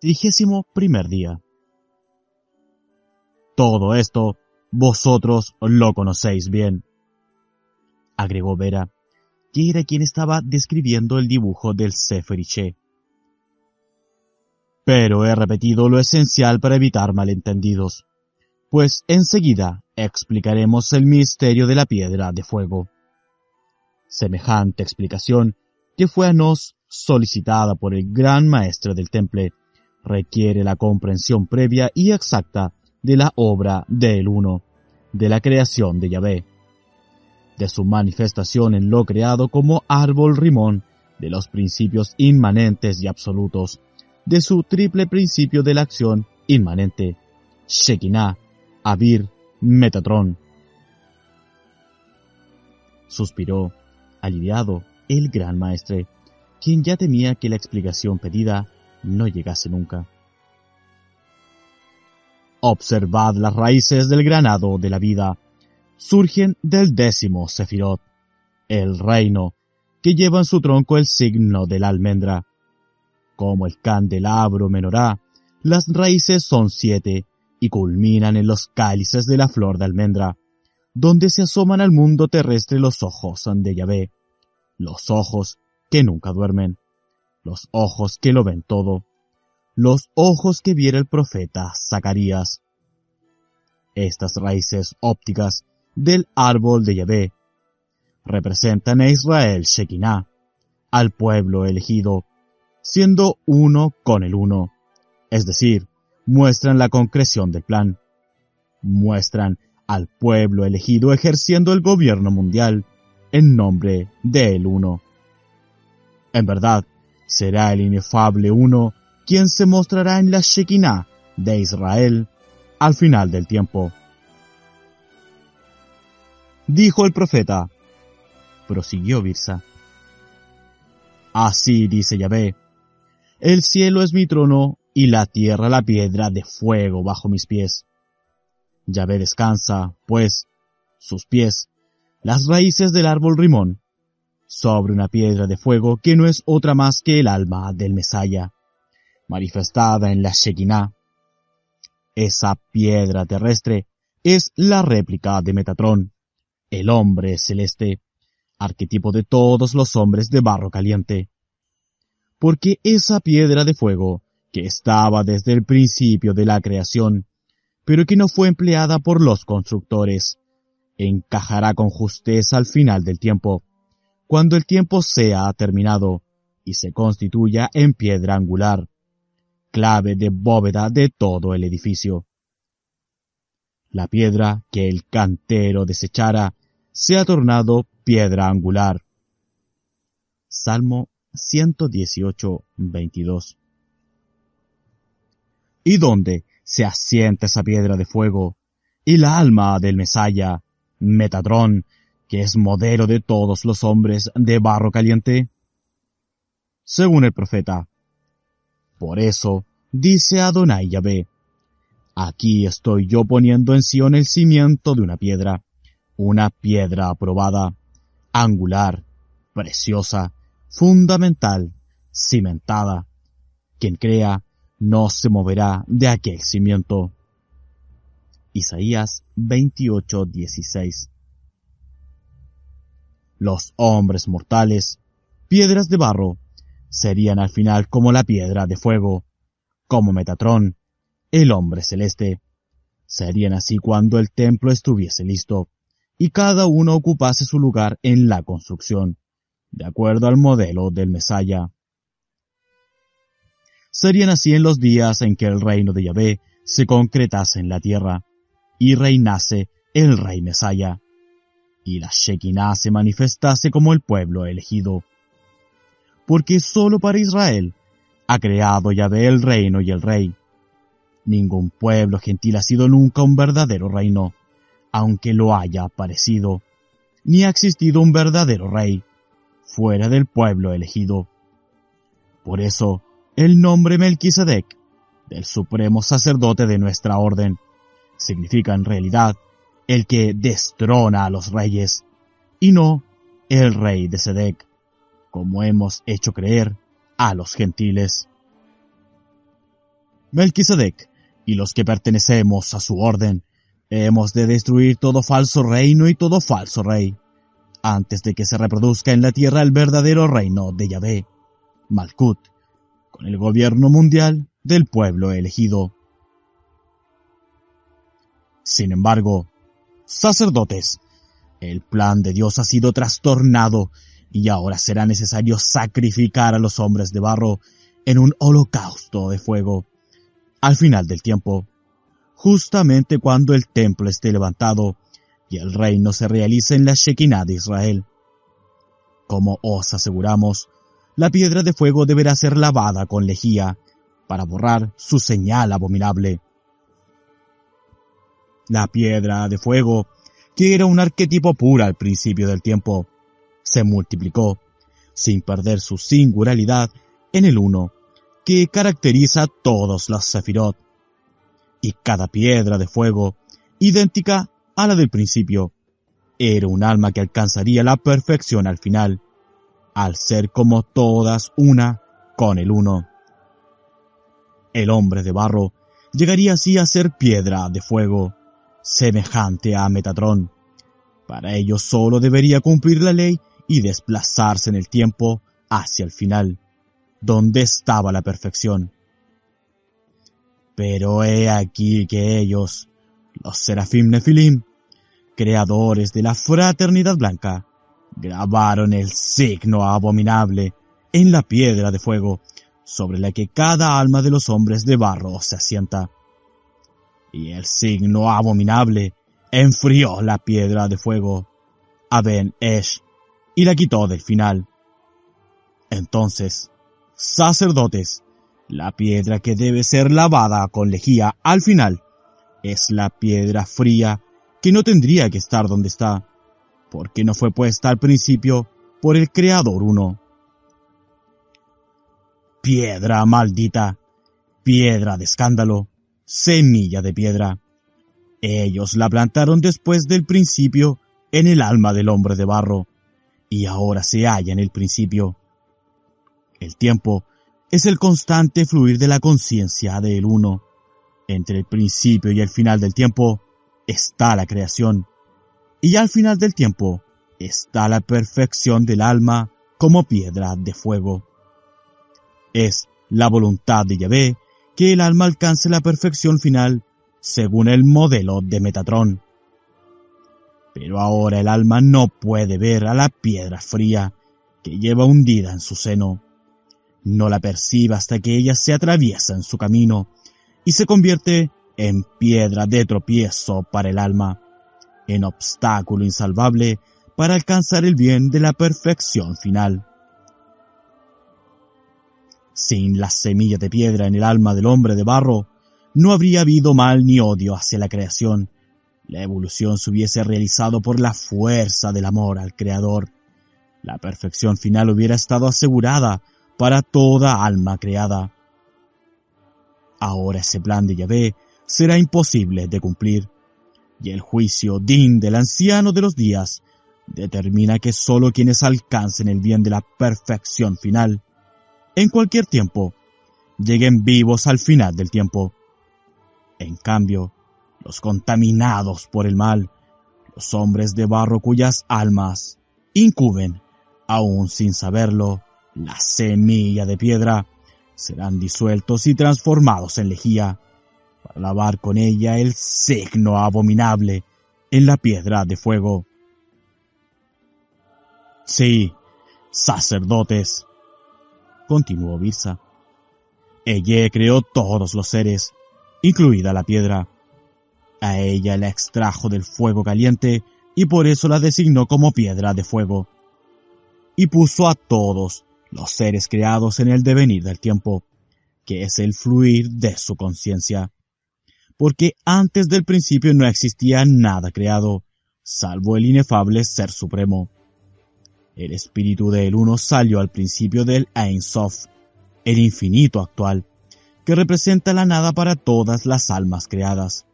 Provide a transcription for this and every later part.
Trigésimo primer día. Todo esto vosotros lo conocéis bien, agregó Vera, que era quien estaba describiendo el dibujo del Seferiche. Pero he repetido lo esencial para evitar malentendidos, pues enseguida explicaremos el misterio de la piedra de fuego. Semejante explicación, que fue a nos solicitada por el gran maestre del temple, requiere la comprensión previa y exacta de la obra del Uno, de la creación de Yahvé, de su manifestación en lo creado como árbol rimón, de los principios inmanentes y absolutos, de su triple principio de la acción inmanente, Shekinah, Abir, Metatron. Suspiró, aliviado, el gran maestre, quien ya temía que la explicación pedida no llegase nunca. Observad las raíces del granado de la vida. Surgen del décimo Sefirot, el reino, que lleva en su tronco el signo de la almendra. Como el candelabro menorá, las raíces son siete y culminan en los cálices de la flor de almendra, donde se asoman al mundo terrestre los ojos de Yahvé, los ojos que nunca duermen los ojos que lo ven todo, los ojos que viera el profeta Zacarías. Estas raíces ópticas del árbol de Yahvé representan a Israel Shekinah, al pueblo elegido, siendo uno con el uno, es decir, muestran la concreción del plan, muestran al pueblo elegido ejerciendo el gobierno mundial en nombre del uno. En verdad, será el inefable uno quien se mostrará en la Shekinah de Israel al final del tiempo. Dijo el profeta, prosiguió Birsa. Así dice Yahvé, el cielo es mi trono y la tierra la piedra de fuego bajo mis pies. Yahvé descansa, pues, sus pies, las raíces del árbol rimón, sobre una piedra de fuego que no es otra más que el alma del Mesaya, manifestada en la Shekinah. Esa piedra terrestre es la réplica de Metatron, el hombre celeste, arquetipo de todos los hombres de barro caliente. Porque esa piedra de fuego, que estaba desde el principio de la creación, pero que no fue empleada por los constructores, encajará con justeza al final del tiempo, cuando el tiempo sea terminado y se constituya en piedra angular, clave de bóveda de todo el edificio. La piedra que el cantero desechara se ha tornado piedra angular. Salmo 118, 22. ¿Y dónde se asienta esa piedra de fuego? Y la alma del Mesaya, Metatron, que es modelo de todos los hombres de barro caliente? Según el profeta. Por eso, dice Adonai Yahvé, aquí estoy yo poniendo en Sion el cimiento de una piedra, una piedra aprobada, angular, preciosa, fundamental, cimentada. Quien crea no se moverá de aquel cimiento. Isaías 28:16 los hombres mortales, piedras de barro, serían al final como la piedra de fuego, como Metatrón, el hombre celeste. Serían así cuando el templo estuviese listo, y cada uno ocupase su lugar en la construcción, de acuerdo al modelo del Mesaya. Serían así en los días en que el reino de Yahvé se concretase en la tierra, y reinase el rey Mesaya y la Shekinah se manifestase como el pueblo elegido. porque solo para Israel ha creado Yahvé el reino y el rey. Ningún pueblo gentil ha sido nunca un verdadero reino, aunque lo haya parecido, ni ha existido un verdadero rey fuera del pueblo elegido. Por eso, el nombre Melquisedec, del supremo sacerdote de nuestra orden, significa en realidad el que destrona a los reyes, y no el rey de Sedec, como hemos hecho creer a los gentiles. Melquisedec y los que pertenecemos a su orden, hemos de destruir todo falso reino y todo falso rey, antes de que se reproduzca en la tierra el verdadero reino de Yahvé, Malkut, con el gobierno mundial del pueblo elegido. Sin embargo, sacerdotes, el plan de Dios ha sido trastornado y ahora será necesario sacrificar a los hombres de barro en un holocausto de fuego. Al final del tiempo, justamente cuando el templo esté levantado y el reino se realice en la Shekinah de Israel. Como os aseguramos, la piedra de fuego deberá ser lavada con lejía para borrar su señal abominable. La piedra de fuego, que era un arquetipo puro al principio del tiempo, se multiplicó, sin perder su singularidad, en el uno, que caracteriza a todos los sefirot. Y cada piedra de fuego, idéntica a la del principio, era un alma que alcanzaría la perfección al final, al ser como todas una con el uno. El hombre de barro llegaría así a ser piedra de fuego, semejante a Metatrón. Para ello solo debería cumplir la ley y desplazarse en el tiempo hacia el final, donde estaba la perfección. Pero he aquí que ellos, los Serafim Nefilim, creadores de la fraternidad blanca, grabaron el signo abominable en la piedra de fuego sobre la que cada alma de los hombres de barro se asienta. Y el signo abominable enfrió la piedra de fuego a Ben Esh y la quitó del final. Entonces, sacerdotes, la piedra que debe ser lavada con lejía al final es la piedra fría que no tendría que estar donde está, porque no fue puesta al principio por el Creador uno piedra maldita, piedra de escándalo, semilla de piedra. Ellos la plantaron después del principio en el alma del hombre de barro, y ahora se halla en el principio. El tiempo es el constante fluir de la conciencia del uno. Entre el principio y el final del tiempo está la creación, y al final del tiempo está la perfección del alma como piedra de fuego. Es la voluntad de Yahvé que el alma alcance la perfección final según el modelo de Metatrón. Pero ahora el alma no puede ver a la piedra fría que lleva hundida en su seno. No la percibe hasta que ella se atraviesa en su camino y se convierte en piedra de tropiezo para el alma, en obstáculo insalvable para alcanzar el bien de la perfección final. Sin la semilla de piedra en el alma del hombre de barro, no habría habido mal ni odio hacia la creación. La evolución se hubiese realizado por la fuerza del amor al Creador. La perfección final hubiera estado asegurada para toda alma creada. Ahora ese plan de Yahvé será imposible de cumplir, y el juicio din del anciano de los días determina que sólo quienes alcancen el bien de la perfección final en cualquier tiempo, lleguen vivos al final del tiempo. En cambio, los contaminados por el mal, los hombres de barro cuyas almas incuben, aún sin saberlo, la semilla de piedra, serán disueltos y transformados en lejía, para lavar con ella el signo abominable en la piedra de fuego. Sí, sacerdotes, continuó Birsa. Ella creó todos los seres, incluida la piedra. A ella la extrajo del fuego caliente y por eso la designó como piedra de fuego. Y puso a todos los seres creados en el devenir del tiempo, que es el fluir de su conciencia. Porque antes del principio no existía nada creado, salvo el inefable Ser Supremo. El espíritu del Uno salió al principio del Ein Sof, el infinito actual, que representa la nada para todas las almas creadas.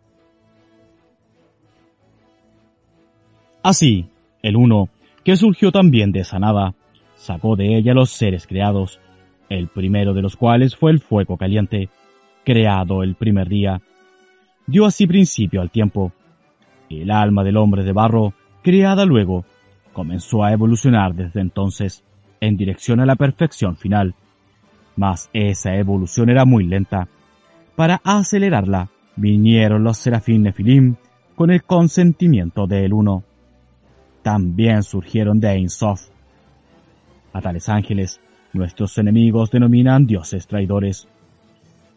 Así, el Uno, que surgió también de esa nada, sacó de ella los seres creados, el primero de los cuales fue el fuego caliente, creado el primer día. Dio así principio al tiempo. El alma del hombre de barro, creada luego, comenzó a evolucionar desde entonces en dirección a la perfección final. Mas esa evolución era muy lenta. Para acelerarla, vinieron los serafín Nefilim con el consentimiento del uno. También surgieron de Ein Sof. A tales ángeles, nuestros enemigos denominan dioses traidores.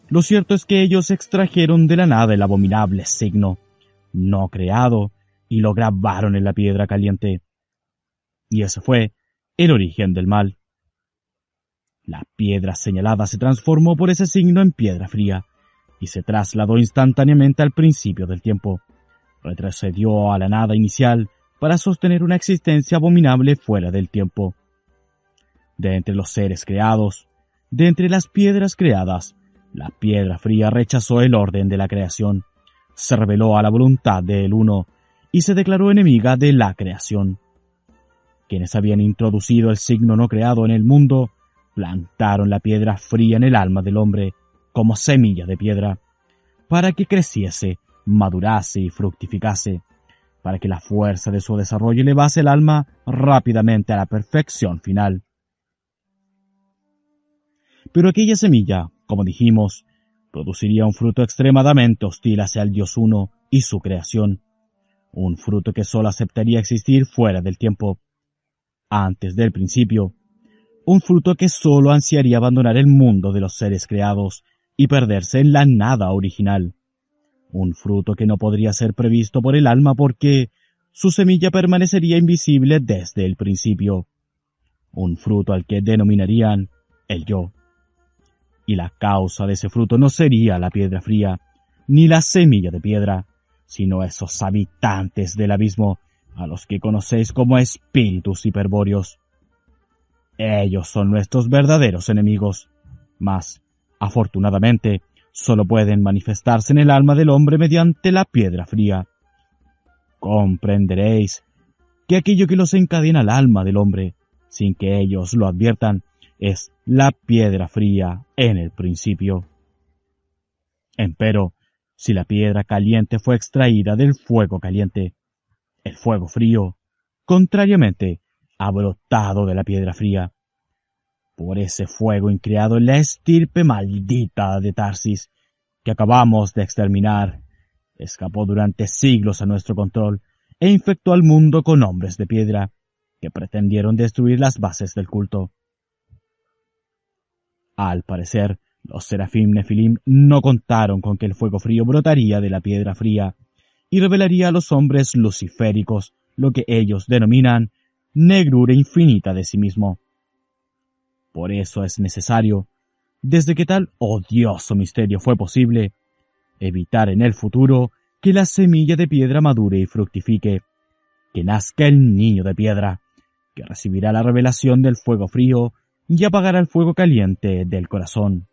Lo cierto es que ellos extrajeron de la nada el abominable signo, no creado, y lo grabaron en la piedra caliente y ese fue el origen del mal. La piedra señalada se transformó por ese signo en piedra fría y se trasladó instantáneamente al principio del tiempo. Retrocedió a la nada inicial para sostener una existencia abominable fuera del tiempo. De entre los seres creados, de entre las piedras creadas, la piedra fría rechazó el orden de la creación, se rebeló a la voluntad del uno y se declaró enemiga de la creación quienes habían introducido el signo no creado en el mundo, plantaron la piedra fría en el alma del hombre como semilla de piedra, para que creciese, madurase y fructificase, para que la fuerza de su desarrollo elevase el alma rápidamente a la perfección final. Pero aquella semilla, como dijimos, produciría un fruto extremadamente hostil hacia el Dios uno y su creación, un fruto que sólo aceptaría existir fuera del tiempo, antes del principio, un fruto que sólo ansiaría abandonar el mundo de los seres creados y perderse en la nada original. Un fruto que no podría ser previsto por el alma porque su semilla permanecería invisible desde el principio. Un fruto al que denominarían el yo. Y la causa de ese fruto no sería la piedra fría, ni la semilla de piedra, sino esos habitantes del abismo a los que conocéis como espíritus hiperbóreos. Ellos son nuestros verdaderos enemigos, mas, afortunadamente, solo pueden manifestarse en el alma del hombre mediante la piedra fría. Comprenderéis que aquello que los encadena al alma del hombre, sin que ellos lo adviertan, es la piedra fría en el principio. Empero, si la piedra caliente fue extraída del fuego caliente, el fuego frío, contrariamente, ha brotado de la piedra fría. Por ese fuego increado en la estirpe maldita de Tarsis, que acabamos de exterminar, escapó durante siglos a nuestro control e infectó al mundo con hombres de piedra, que pretendieron destruir las bases del culto. Al parecer, los serafim nefilim no contaron con que el fuego frío brotaría de la piedra fría, y revelaría a los hombres luciféricos lo que ellos denominan negrura infinita de sí mismo. Por eso es necesario, desde que tal odioso misterio fue posible, evitar en el futuro que la semilla de piedra madure y fructifique, que nazca el niño de piedra, que recibirá la revelación del fuego frío y apagará el fuego caliente del corazón.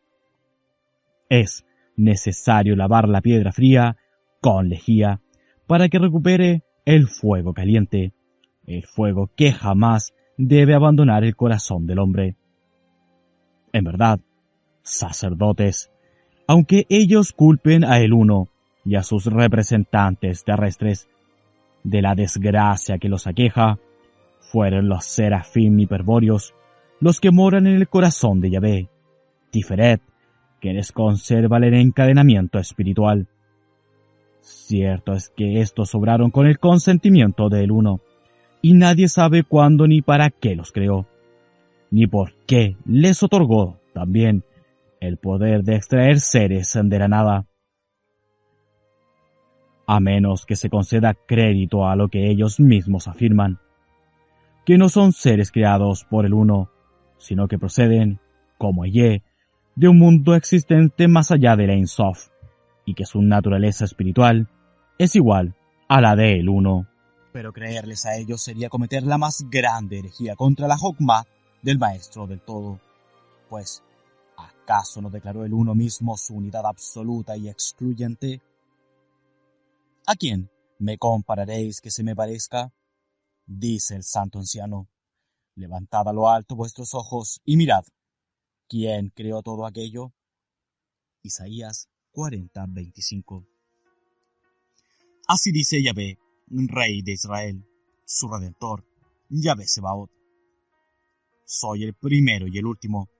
Es necesario lavar la piedra fría con lejía para que recupere el fuego caliente, el fuego que jamás debe abandonar el corazón del hombre. En verdad, sacerdotes, aunque ellos culpen a el uno y a sus representantes terrestres de la desgracia que los aqueja, fueron los serafín hiperbóreos los que moran en el corazón de Yahvé, Tiferet, que les conserva el encadenamiento espiritual. Cierto es que estos sobraron con el consentimiento del uno, y nadie sabe cuándo ni para qué los creó, ni por qué les otorgó también el poder de extraer seres de la nada. A menos que se conceda crédito a lo que ellos mismos afirman, que no son seres creados por el uno, sino que proceden, como Ye, de un mundo existente más allá de la Insof, y que su naturaleza espiritual es igual a la de el Uno. Pero creerles a ellos sería cometer la más grande herejía contra la Hokmah del Maestro del Todo, pues ¿acaso no declaró el Uno mismo su unidad absoluta y excluyente? ¿A quién me compararéis que se me parezca? Dice el santo anciano. Levantad a lo alto vuestros ojos y mirad. ¿Quién creó todo aquello? Isaías 40:25. Así dice Yahvé, Rey de Israel, su Redentor, Yahvé Sebaot. Soy el primero y el último,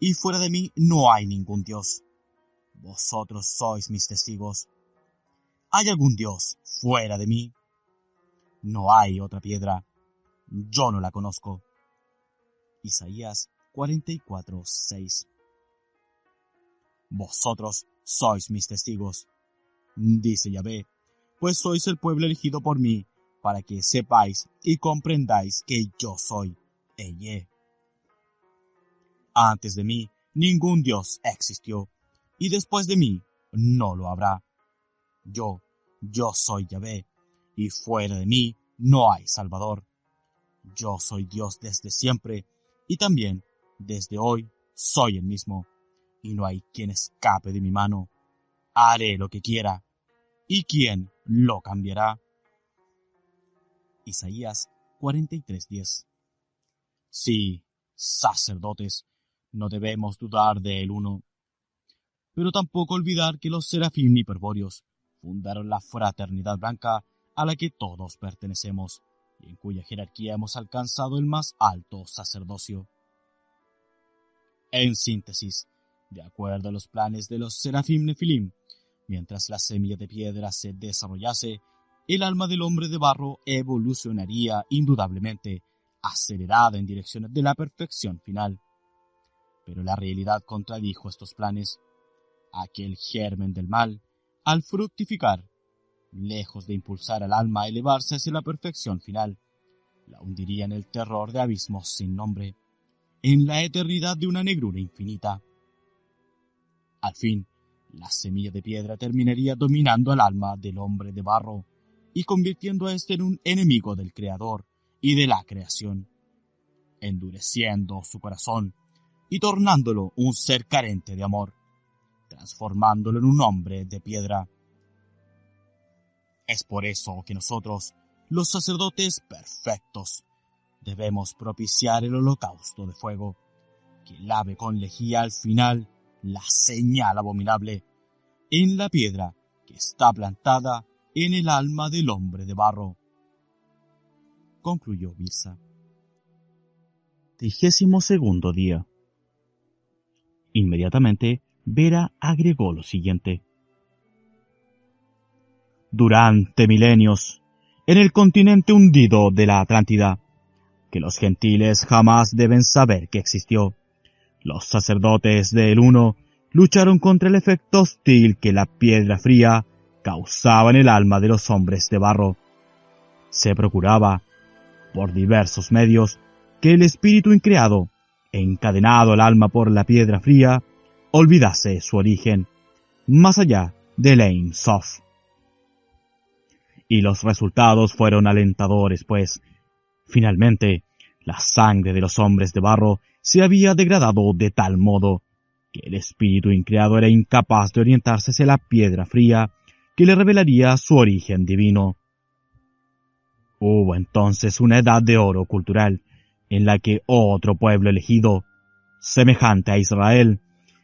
y fuera de mí no hay ningún Dios. Vosotros sois mis testigos. ¿Hay algún Dios fuera de mí? No hay otra piedra. Yo no la conozco. Isaías 44, 6. Vosotros sois mis testigos, dice Yahvé, pues sois el pueblo elegido por mí, para que sepáis y comprendáis que yo soy Eye. Antes de mí ningún Dios existió, y después de mí no lo habrá. Yo, yo soy Yahvé, y fuera de mí no hay Salvador. Yo soy Dios desde siempre, y también desde hoy soy el mismo, y no hay quien escape de mi mano. Haré lo que quiera, y quién lo cambiará. Isaías 43:10 Sí, sacerdotes, no debemos dudar de el uno, pero tampoco olvidar que los serafín hiperbóreos fundaron la fraternidad blanca a la que todos pertenecemos y en cuya jerarquía hemos alcanzado el más alto sacerdocio. En síntesis, de acuerdo a los planes de los Serafim Nefilim, mientras la semilla de piedra se desarrollase, el alma del hombre de barro evolucionaría indudablemente, acelerada en dirección de la perfección final. Pero la realidad contradijo estos planes. Aquel germen del mal, al fructificar, lejos de impulsar al alma a elevarse hacia la perfección final, la hundiría en el terror de abismos sin nombre, en la eternidad de una negrura infinita. Al fin, la semilla de piedra terminaría dominando al alma del hombre de barro y convirtiendo a éste en un enemigo del Creador y de la creación, endureciendo su corazón y tornándolo un ser carente de amor, transformándolo en un hombre de piedra. Es por eso que nosotros, los sacerdotes perfectos, debemos propiciar el holocausto de fuego, que lave con lejía al final la señal abominable en la piedra que está plantada en el alma del hombre de barro. Concluyó Birsa. Trigésimo segundo día. Inmediatamente, Vera agregó lo siguiente. Durante milenios, en el continente hundido de la Atlántida, que los gentiles jamás deben saber que existió, los sacerdotes del Uno lucharon contra el efecto hostil que la piedra fría causaba en el alma de los hombres de barro. Se procuraba, por diversos medios, que el espíritu increado, encadenado al alma por la piedra fría, olvidase su origen, más allá de Lane Soft. Y los resultados fueron alentadores, pues, finalmente, la sangre de los hombres de barro se había degradado de tal modo que el espíritu increado era incapaz de orientarse hacia la piedra fría que le revelaría su origen divino. Hubo entonces una edad de oro cultural en la que otro pueblo elegido, semejante a Israel,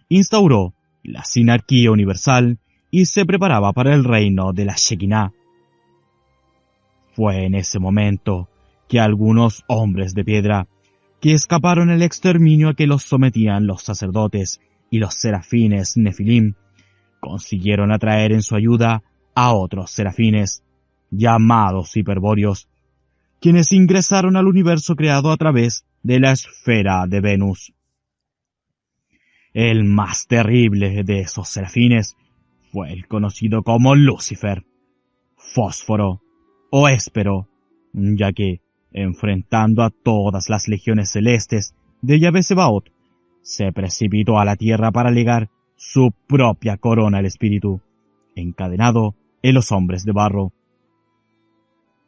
instauró la sinarquía universal y se preparaba para el reino de la Shekinah. Fue en ese momento que algunos hombres de piedra, que escaparon el exterminio a que los sometían los sacerdotes y los serafines Nefilim, consiguieron atraer en su ayuda a otros serafines, llamados hiperbóreos, quienes ingresaron al universo creado a través de la esfera de Venus. El más terrible de esos serafines fue el conocido como Lucifer, Fósforo o Éspero, ya que enfrentando a todas las legiones celestes de Yahvé se precipitó a la tierra para ligar su propia corona al espíritu, encadenado en los hombres de barro.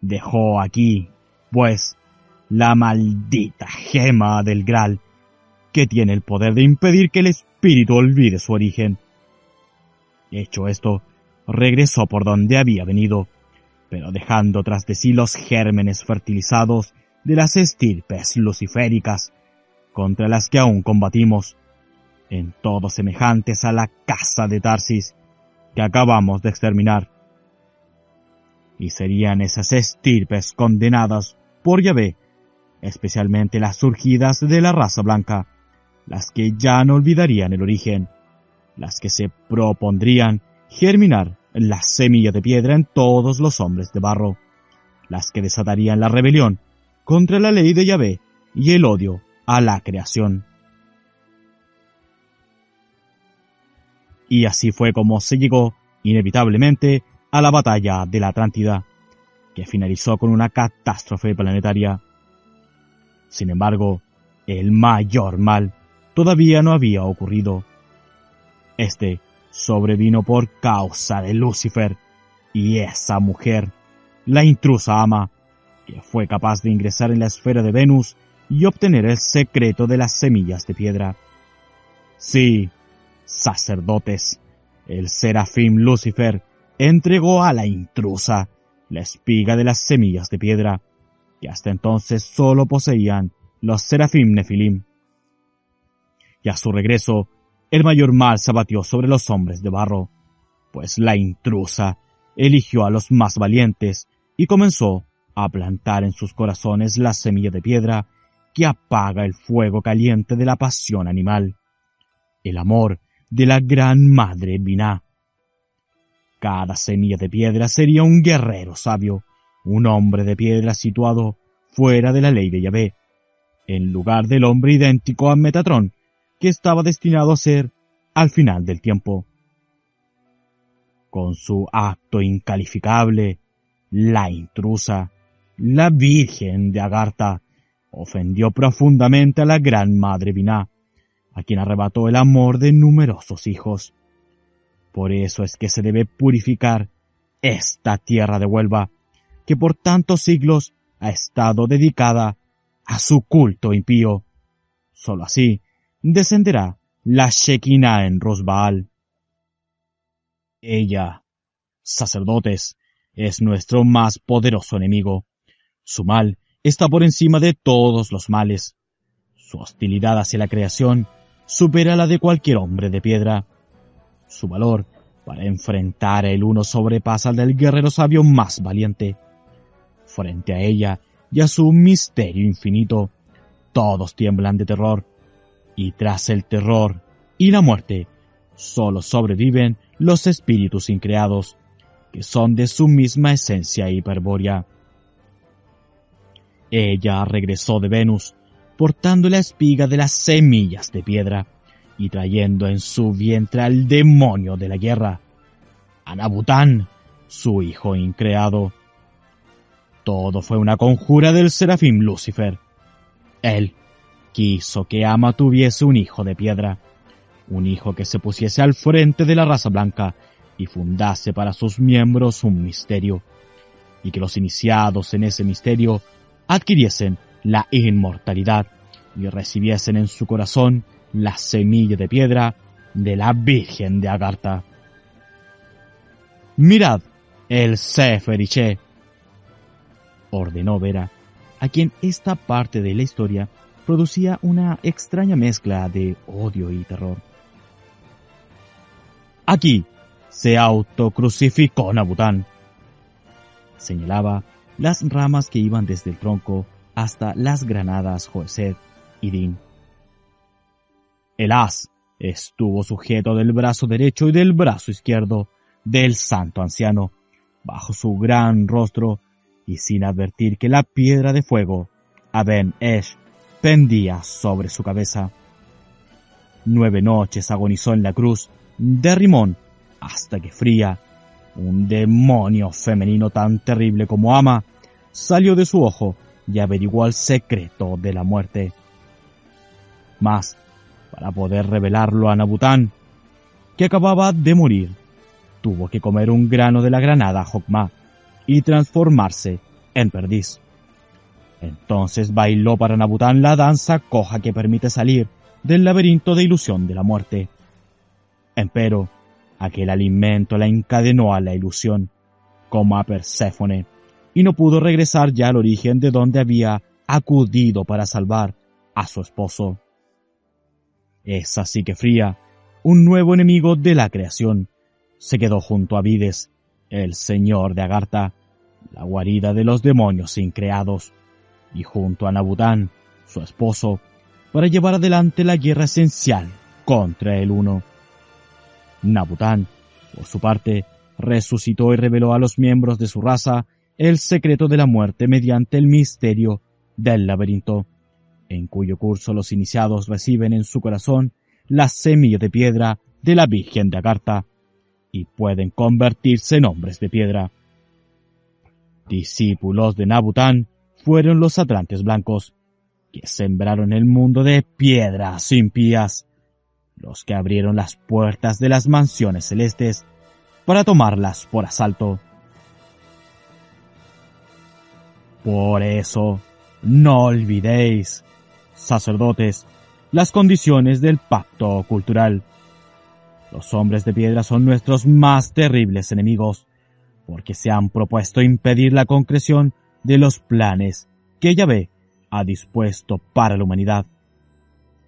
Dejó aquí, pues, la maldita gema del Graal, que tiene el poder de impedir que el espíritu olvide su origen. Hecho esto, regresó por donde había venido, pero dejando tras de sí los gérmenes fertilizados de las estirpes luciféricas, contra las que aún combatimos, en todo semejantes a la casa de Tarsis que acabamos de exterminar. Y serían esas estirpes condenadas por Yahvé, especialmente las surgidas de la raza blanca, las que ya no olvidarían el origen, las que se propondrían germinar la semilla de piedra en todos los hombres de barro, las que desatarían la rebelión contra la ley de Yahvé y el odio a la creación. Y así fue como se llegó, inevitablemente, a la batalla de la Atlántida, que finalizó con una catástrofe planetaria. Sin embargo, el mayor mal todavía no había ocurrido. Este sobrevino por causa de Lucifer y esa mujer, la intrusa ama, que fue capaz de ingresar en la esfera de Venus y obtener el secreto de las semillas de piedra. Sí, sacerdotes, el serafín Lucifer entregó a la intrusa la espiga de las semillas de piedra, que hasta entonces solo poseían los serafín nefilim. Y a su regreso, el mayor mal se abatió sobre los hombres de barro, pues la intrusa eligió a los más valientes y comenzó a plantar en sus corazones la semilla de piedra que apaga el fuego caliente de la pasión animal, el amor de la gran madre Binah. Cada semilla de piedra sería un guerrero sabio, un hombre de piedra situado fuera de la ley de Yahvé, en lugar del hombre idéntico a Metatrón, que estaba destinado a ser al final del tiempo. Con su acto incalificable, la intrusa, la Virgen de Agartha, ofendió profundamente a la gran madre Binah, a quien arrebató el amor de numerosos hijos. Por eso es que se debe purificar esta tierra de Huelva, que por tantos siglos ha estado dedicada a su culto impío. Solo así descenderá la Shekinah en Rosbaal. Ella, sacerdotes, es nuestro más poderoso enemigo. Su mal está por encima de todos los males. Su hostilidad hacia la creación supera la de cualquier hombre de piedra. Su valor para enfrentar el uno sobrepasa al del guerrero sabio más valiente. Frente a ella y a su misterio infinito, todos tiemblan de terror, y tras el terror y la muerte, solo sobreviven los espíritus increados, que son de su misma esencia hiperbórea. Ella regresó de Venus, portando la espiga de las semillas de piedra y trayendo en su vientre al demonio de la guerra, Anabután, su hijo increado. Todo fue una conjura del serafín Lucifer. Él quiso que Ama tuviese un hijo de piedra, un hijo que se pusiese al frente de la raza blanca y fundase para sus miembros un misterio, y que los iniciados en ese misterio adquiriesen la inmortalidad y recibiesen en su corazón la semilla de piedra de la Virgen de Agartha. Mirad el Seferiche, ordenó Vera, a quien esta parte de la historia producía una extraña mezcla de odio y terror. Aquí se autocrucificó Nabután. Señalaba las ramas que iban desde el tronco hasta las granadas Joesed y Din. El as estuvo sujeto del brazo derecho y del brazo izquierdo del santo anciano, bajo su gran rostro, y sin advertir que la piedra de fuego, Aben Esh, pendía sobre su cabeza. Nueve noches agonizó en la cruz de Rimón hasta que Fría, un demonio femenino tan terrible como Ama, salió de su ojo y averiguó el secreto de la muerte. Mas, para poder revelarlo a Nabután, que acababa de morir, tuvo que comer un grano de la granada Jokma y transformarse en perdiz. Entonces bailó para Nabután la danza coja que permite salir del laberinto de ilusión de la muerte. Empero, aquel alimento la encadenó a la ilusión, como a Perséfone, y no pudo regresar ya al origen de donde había acudido para salvar a su esposo. Es así que Fría, un nuevo enemigo de la creación, se quedó junto a Vides, el señor de Agartha, la guarida de los demonios increados, y junto a Nabután, su esposo, para llevar adelante la guerra esencial contra el uno. Nabután, por su parte, resucitó y reveló a los miembros de su raza el secreto de la muerte mediante el misterio del laberinto, en cuyo curso los iniciados reciben en su corazón la semilla de piedra de la Virgen de Agartha y pueden convertirse en hombres de piedra. Discípulos de Nabután fueron los atlantes blancos, que sembraron el mundo de piedras impías, los que abrieron las puertas de las mansiones celestes para tomarlas por asalto. Por eso, no olvidéis, sacerdotes, las condiciones del pacto cultural. Los hombres de piedra son nuestros más terribles enemigos, porque se han propuesto impedir la concreción de los planes que Yahvé ha dispuesto para la humanidad.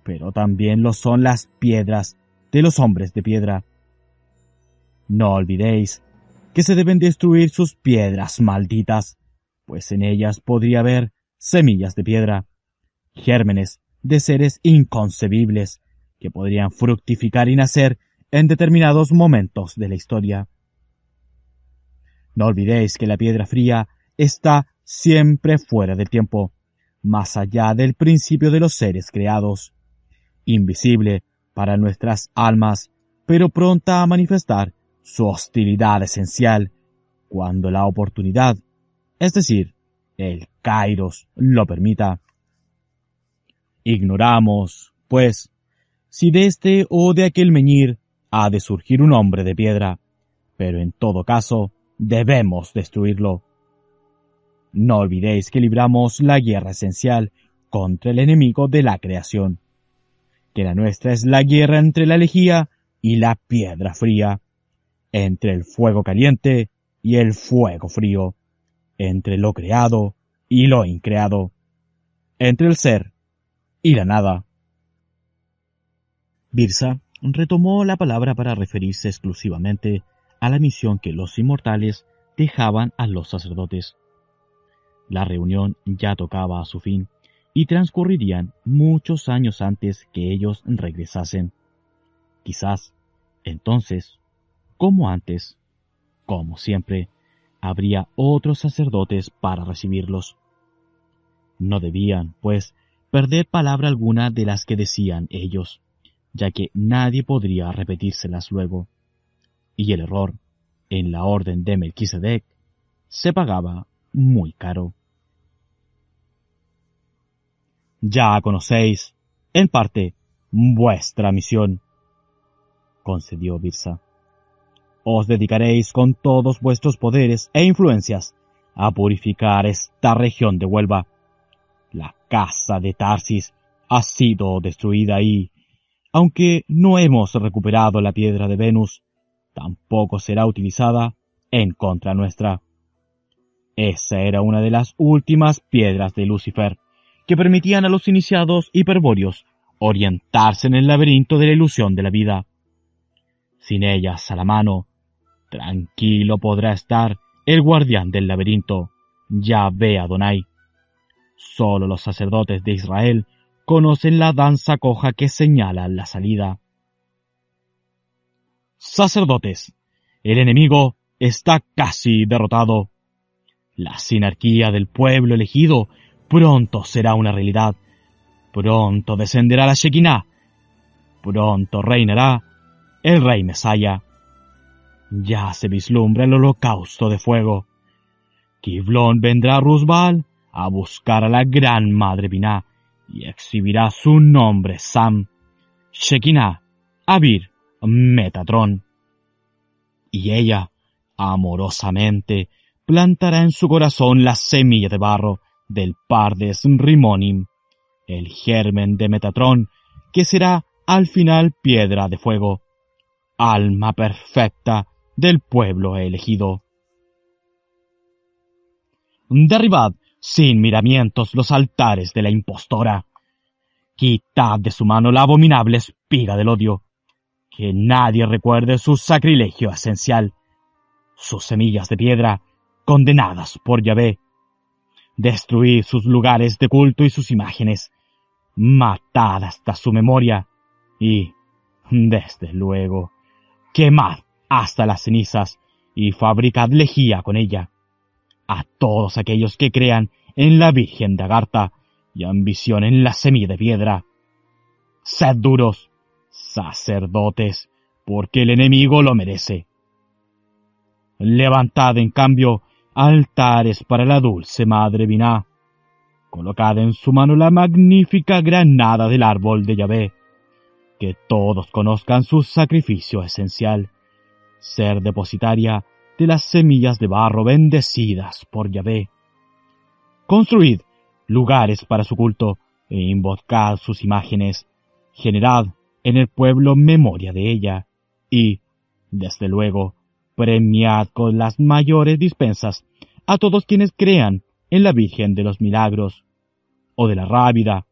Pero también lo son las piedras de los hombres de piedra. No olvidéis que se deben destruir sus piedras malditas, pues en ellas podría haber semillas de piedra, gérmenes de seres inconcebibles que podrían fructificar y nacer en determinados momentos de la historia. No olvidéis que la piedra fría está siempre fuera del tiempo, más allá del principio de los seres creados, invisible para nuestras almas, pero pronta a manifestar su hostilidad esencial cuando la oportunidad, es decir, el Kairos, lo permita. Ignoramos, pues, si de este o de aquel meñir ha de surgir un hombre de piedra, pero en todo caso debemos destruirlo. No olvidéis que libramos la guerra esencial contra el enemigo de la creación, que la nuestra es la guerra entre la lejía y la piedra fría, entre el fuego caliente y el fuego frío, entre lo creado y lo increado, entre el ser y la nada. Birsa retomó la palabra para referirse exclusivamente a la misión que los inmortales dejaban a los sacerdotes. La reunión ya tocaba a su fin y transcurrirían muchos años antes que ellos regresasen. Quizás, entonces, como antes, como siempre, habría otros sacerdotes para recibirlos. No debían, pues, perder palabra alguna de las que decían ellos, ya que nadie podría repetírselas luego. Y el error, en la orden de Melquisedec, se pagaba muy caro. Ya conocéis, en parte, vuestra misión, concedió Birsa. Os dedicaréis con todos vuestros poderes e influencias a purificar esta región de Huelva. La casa de Tarsis ha sido destruida y, aunque no hemos recuperado la piedra de Venus, tampoco será utilizada en contra nuestra. Esa era una de las últimas piedras de Lucifer, que permitían a los iniciados hiperbóreos orientarse en el laberinto de la ilusión de la vida. Sin ellas a la mano, tranquilo podrá estar el guardián del laberinto, Yahvé Adonai. Solo los sacerdotes de Israel conocen la danza coja que señala la salida. Sacerdotes, el enemigo está casi derrotado. La sinarquía del pueblo elegido pronto será una realidad. Pronto descenderá la Shekinah. Pronto reinará el rey Mesaya. Ya se vislumbra el holocausto de fuego. Kiblón vendrá a Rusbal a buscar a la gran madre Binah y exhibirá su nombre Sam, Shekinah, Abir, Metatron. Y ella, amorosamente, plantará en su corazón la semilla de barro del Pardes Rimonim, el germen de Metatron, que será al final piedra de fuego, alma perfecta del pueblo elegido. Derribad sin miramientos los altares de la impostora. Quitad de su mano la abominable espiga del odio. Que nadie recuerde su sacrilegio esencial, sus semillas de piedra condenadas por Yahvé. Destruid sus lugares de culto y sus imágenes. Matad hasta su memoria y, desde luego, quemad hasta las cenizas y fabricad lejía con ella. A todos aquellos que crean en la Virgen de Agartha y ambicionen la semilla de piedra. Sed duros, sacerdotes, porque el enemigo lo merece. Levantad, en cambio, altares para la dulce Madre Biná. Colocad en su mano la magnífica granada del árbol de Yahvé. Que todos conozcan su sacrificio esencial ser depositaria de las semillas de barro bendecidas por Yahvé. Construid lugares para su culto e invocad sus imágenes, generad en el pueblo memoria de ella, y, desde luego, premiad con las mayores dispensas a todos quienes crean en la Virgen de los Milagros, o de la Rábida,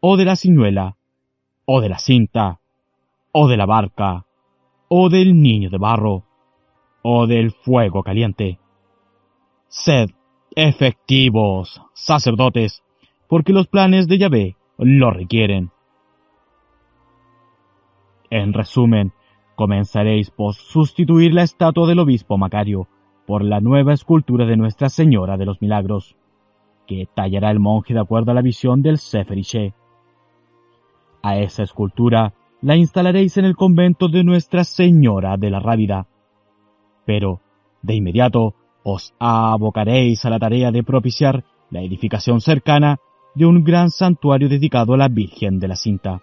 o de la Ciñuela, o de la Cinta, o de la Barca, o del niño de barro, o del fuego caliente. Sed efectivos, sacerdotes, porque los planes de Yahvé lo requieren. En resumen, comenzaréis por sustituir la estatua del obispo Macario por la nueva escultura de Nuestra Señora de los Milagros, que tallará el monje de acuerdo a la visión del Seferiche. A esa escultura la instalaréis en el convento de Nuestra Señora de la Rábida. Pero, de inmediato, os abocaréis a la tarea de propiciar la edificación cercana de un gran santuario dedicado a la Virgen de la Cinta.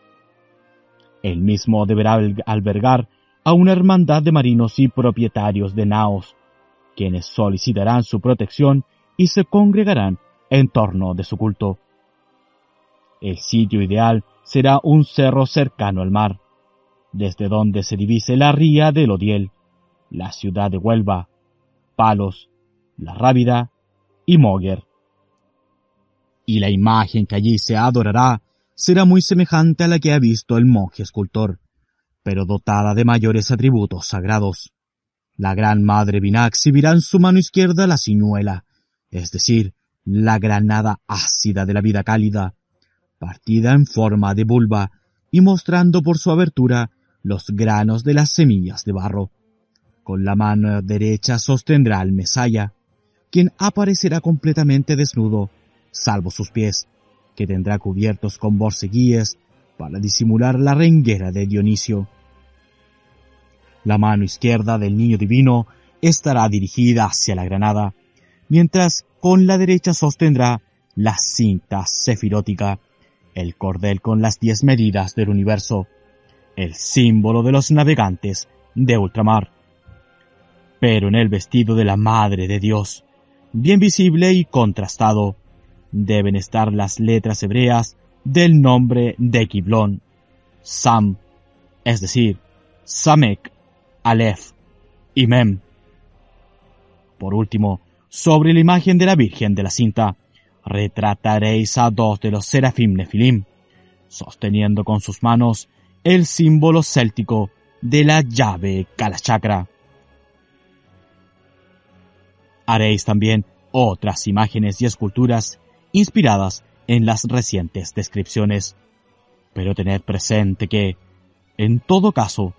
El mismo deberá albergar a una hermandad de marinos y propietarios de naos, quienes solicitarán su protección y se congregarán en torno de su culto. El sitio ideal será un cerro cercano al mar, desde donde se divise la ría del Odiel, la ciudad de Huelva, Palos, La Rábida y Moguer. Y la imagen que allí se adorará será muy semejante a la que ha visto el monje escultor, pero dotada de mayores atributos sagrados. La gran madre Biná exhibirá en su mano izquierda la sinuela, es decir, la granada ácida de la vida cálida, partida en forma de vulva y mostrando por su abertura los granos de las semillas de barro. Con la mano derecha sostendrá al Mesaya, quien aparecerá completamente desnudo, salvo sus pies, que tendrá cubiertos con borceguíes para disimular la renguera de Dionisio. La mano izquierda del niño divino estará dirigida hacia la granada, mientras con la derecha sostendrá la cinta sefirótica, el cordel con las diez medidas del universo, el símbolo de los navegantes de ultramar. Pero en el vestido de la Madre de Dios, bien visible y contrastado, deben estar las letras hebreas del nombre de Kiblón, Sam, es decir, Samek, Aleph y Mem. Por último, sobre la imagen de la Virgen de la cinta, retrataréis a dos de los serafim nefilim, sosteniendo con sus manos el símbolo céltico de la llave Kalachakra. Haréis también otras imágenes y esculturas inspiradas en las recientes descripciones, pero tened presente que, en todo caso,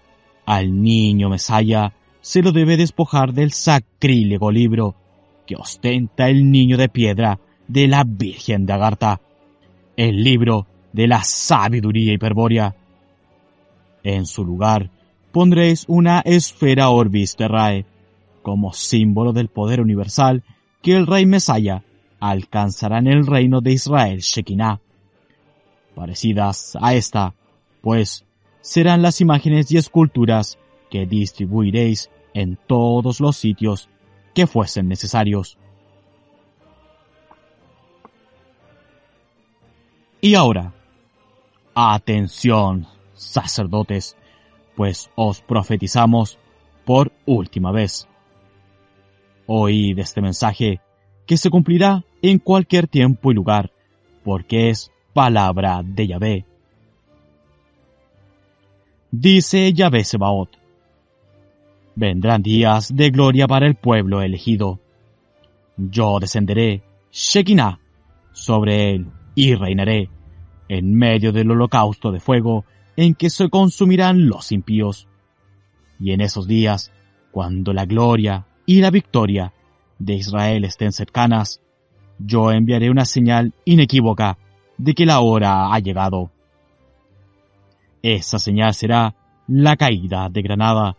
al niño Mesaya se lo debe despojar del sacrílego libro que ostenta el niño de piedra de la Virgen de Agartha, el libro de la sabiduría hiperbórea. En su lugar pondréis una esfera orbis terrae, como símbolo del poder universal que el rey Mesaya alcanzará en el reino de Israel Shekinah. parecidas a esta, pues serán las imágenes y esculturas que distribuiréis en todos los sitios que fuesen necesarios. Y ahora, atención, sacerdotes, pues os profetizamos por última vez. Oíd este mensaje que se cumplirá en cualquier tiempo y lugar, porque es palabra de Yahvé. Dice Yahvé Sebaot, vendrán días de gloria para el pueblo elegido. Yo descenderé, Shekinah, sobre él y reinaré en medio del holocausto de fuego en que se consumirán los impíos. Y en esos días, cuando la gloria y la victoria de Israel estén cercanas, yo enviaré una señal inequívoca de que la hora ha llegado. Esa señal será la caída de Granada,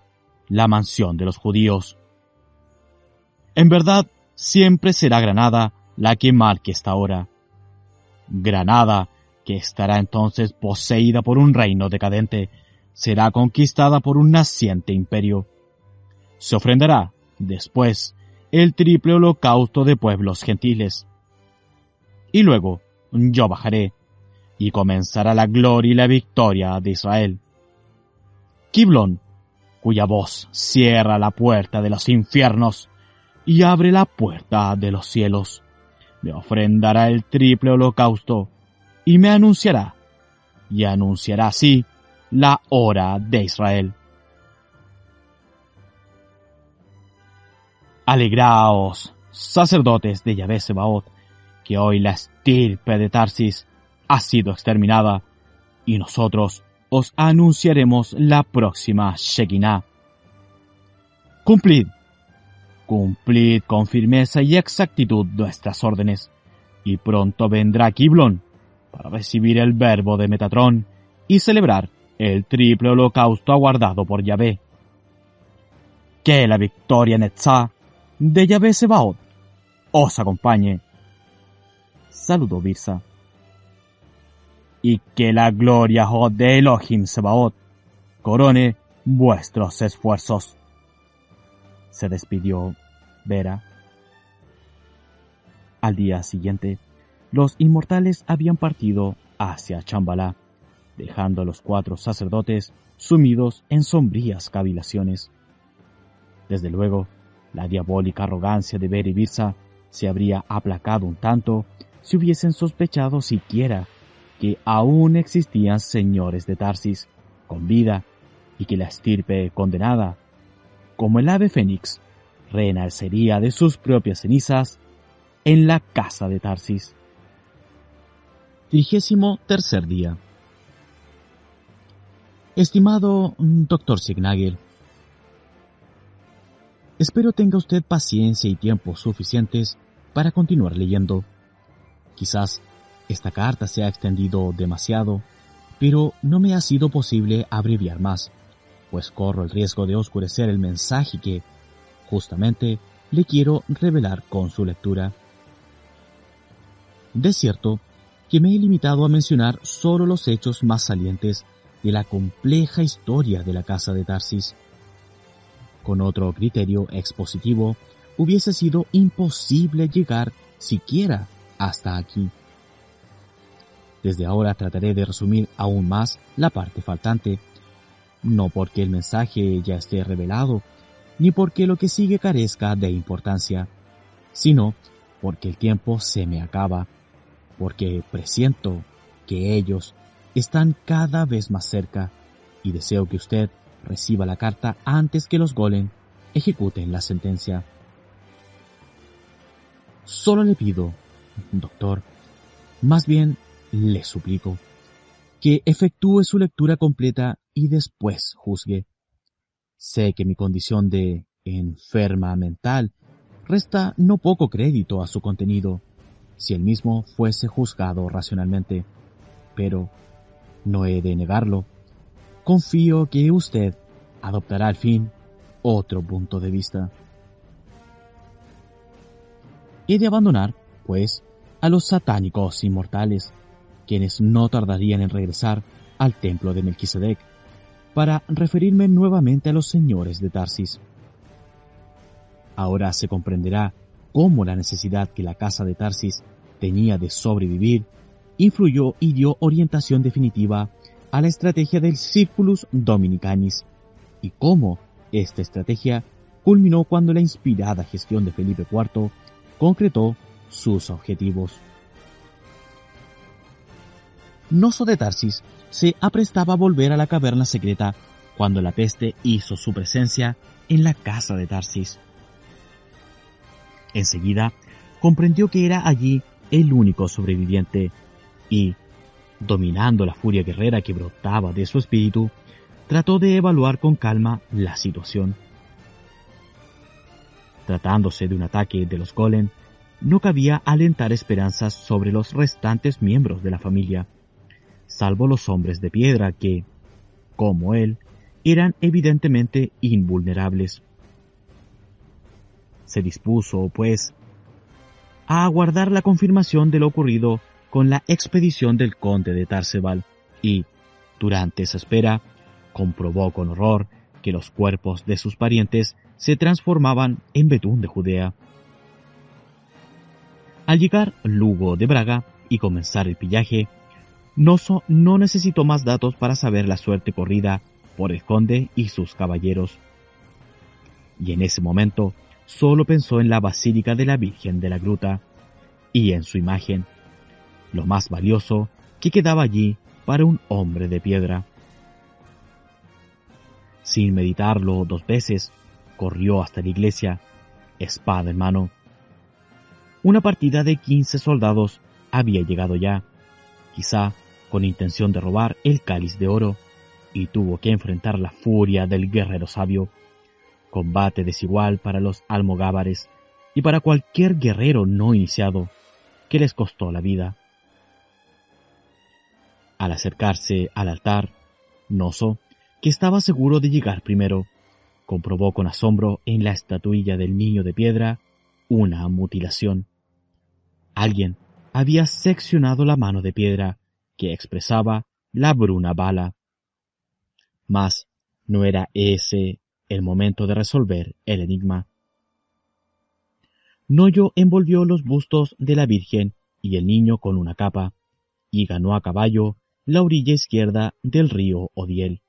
la mansión de los judíos. En verdad, siempre será Granada la que marque esta hora. Granada, que estará entonces poseída por un reino decadente, será conquistada por un naciente imperio. Se ofrendará, después, el triple holocausto de pueblos gentiles. Y luego yo bajaré, y comenzará la gloria y la victoria de Israel. Kiblón, cuya voz cierra la puerta de los infiernos y abre la puerta de los cielos, me ofrendará el triple holocausto y me anunciará, y anunciará así la hora de Israel. Alegraos, sacerdotes de Yahvé que hoy la estirpe de Tarsis ha sido exterminada, y nosotros os anunciaremos la próxima Shekinah. Cumplid, cumplid con firmeza y exactitud nuestras órdenes, y pronto vendrá Kiblon para recibir el verbo de Metatrón y celebrar el triple holocausto aguardado por Yahvé. Que la victoria Netzah de Yahvé Sebaot os acompañe. Saludó Birsa. Y que la gloria de Elohim Sebaot corone vuestros esfuerzos. Se despidió Vera. Al día siguiente, los inmortales habían partido hacia Chambalá, dejando a los cuatro sacerdotes sumidos en sombrías cavilaciones. Desde luego, la diabólica arrogancia de Ver y Birsa se habría aplacado un tanto si hubiesen sospechado siquiera que aún existían señores de Tarsis con vida y que la estirpe condenada, como el ave fénix, renacería de sus propias cenizas en la casa de Tarsis. Trigésimo tercer día. Estimado doctor Signagel, Espero tenga usted paciencia y tiempo suficientes para continuar leyendo. Quizás esta carta se ha extendido demasiado, pero no me ha sido posible abreviar más, pues corro el riesgo de oscurecer el mensaje que, justamente, le quiero revelar con su lectura. De cierto que me he limitado a mencionar solo los hechos más salientes de la compleja historia de la casa de Tarsis con otro criterio expositivo, hubiese sido imposible llegar siquiera hasta aquí. Desde ahora trataré de resumir aún más la parte faltante, no porque el mensaje ya esté revelado, ni porque lo que sigue carezca de importancia, sino porque el tiempo se me acaba, porque presiento que ellos están cada vez más cerca y deseo que usted reciba la carta antes que los golem ejecuten la sentencia. Solo le pido, doctor, más bien le suplico, que efectúe su lectura completa y después juzgue. Sé que mi condición de enferma mental resta no poco crédito a su contenido, si el mismo fuese juzgado racionalmente, pero no he de negarlo confío que usted adoptará al fin otro punto de vista. He de abandonar, pues, a los satánicos inmortales, quienes no tardarían en regresar al templo de Melquisedec, para referirme nuevamente a los señores de Tarsis. Ahora se comprenderá cómo la necesidad que la casa de Tarsis tenía de sobrevivir influyó y dio orientación definitiva a la estrategia del Circulus Dominicanis, y cómo esta estrategia culminó cuando la inspirada gestión de Felipe IV concretó sus objetivos. Noso de Tarsis se aprestaba a volver a la caverna secreta cuando la peste hizo su presencia en la casa de Tarsis. Enseguida comprendió que era allí el único sobreviviente y, dominando la furia guerrera que brotaba de su espíritu, trató de evaluar con calma la situación. Tratándose de un ataque de los Golem, no cabía alentar esperanzas sobre los restantes miembros de la familia, salvo los hombres de piedra que, como él, eran evidentemente invulnerables. Se dispuso, pues, a aguardar la confirmación de lo ocurrido con la expedición del conde de Tarceval y, durante esa espera, comprobó con horror que los cuerpos de sus parientes se transformaban en betún de Judea. Al llegar Lugo de Braga y comenzar el pillaje, Noso no necesitó más datos para saber la suerte corrida por el conde y sus caballeros. Y en ese momento solo pensó en la Basílica de la Virgen de la Gruta y en su imagen, lo más valioso que quedaba allí para un hombre de piedra. Sin meditarlo dos veces, corrió hasta la iglesia, espada en mano. Una partida de quince soldados había llegado ya, quizá con intención de robar el cáliz de oro, y tuvo que enfrentar la furia del guerrero sabio. Combate desigual para los almogávares y para cualquier guerrero no iniciado, que les costó la vida. Al acercarse al altar, Noso, que estaba seguro de llegar primero, comprobó con asombro en la estatuilla del niño de piedra una mutilación. Alguien había seccionado la mano de piedra que expresaba la bruna bala. Mas no era ese el momento de resolver el enigma. Noyo envolvió los bustos de la Virgen y el niño con una capa, y ganó a caballo la orilla izquierda del río Odiel,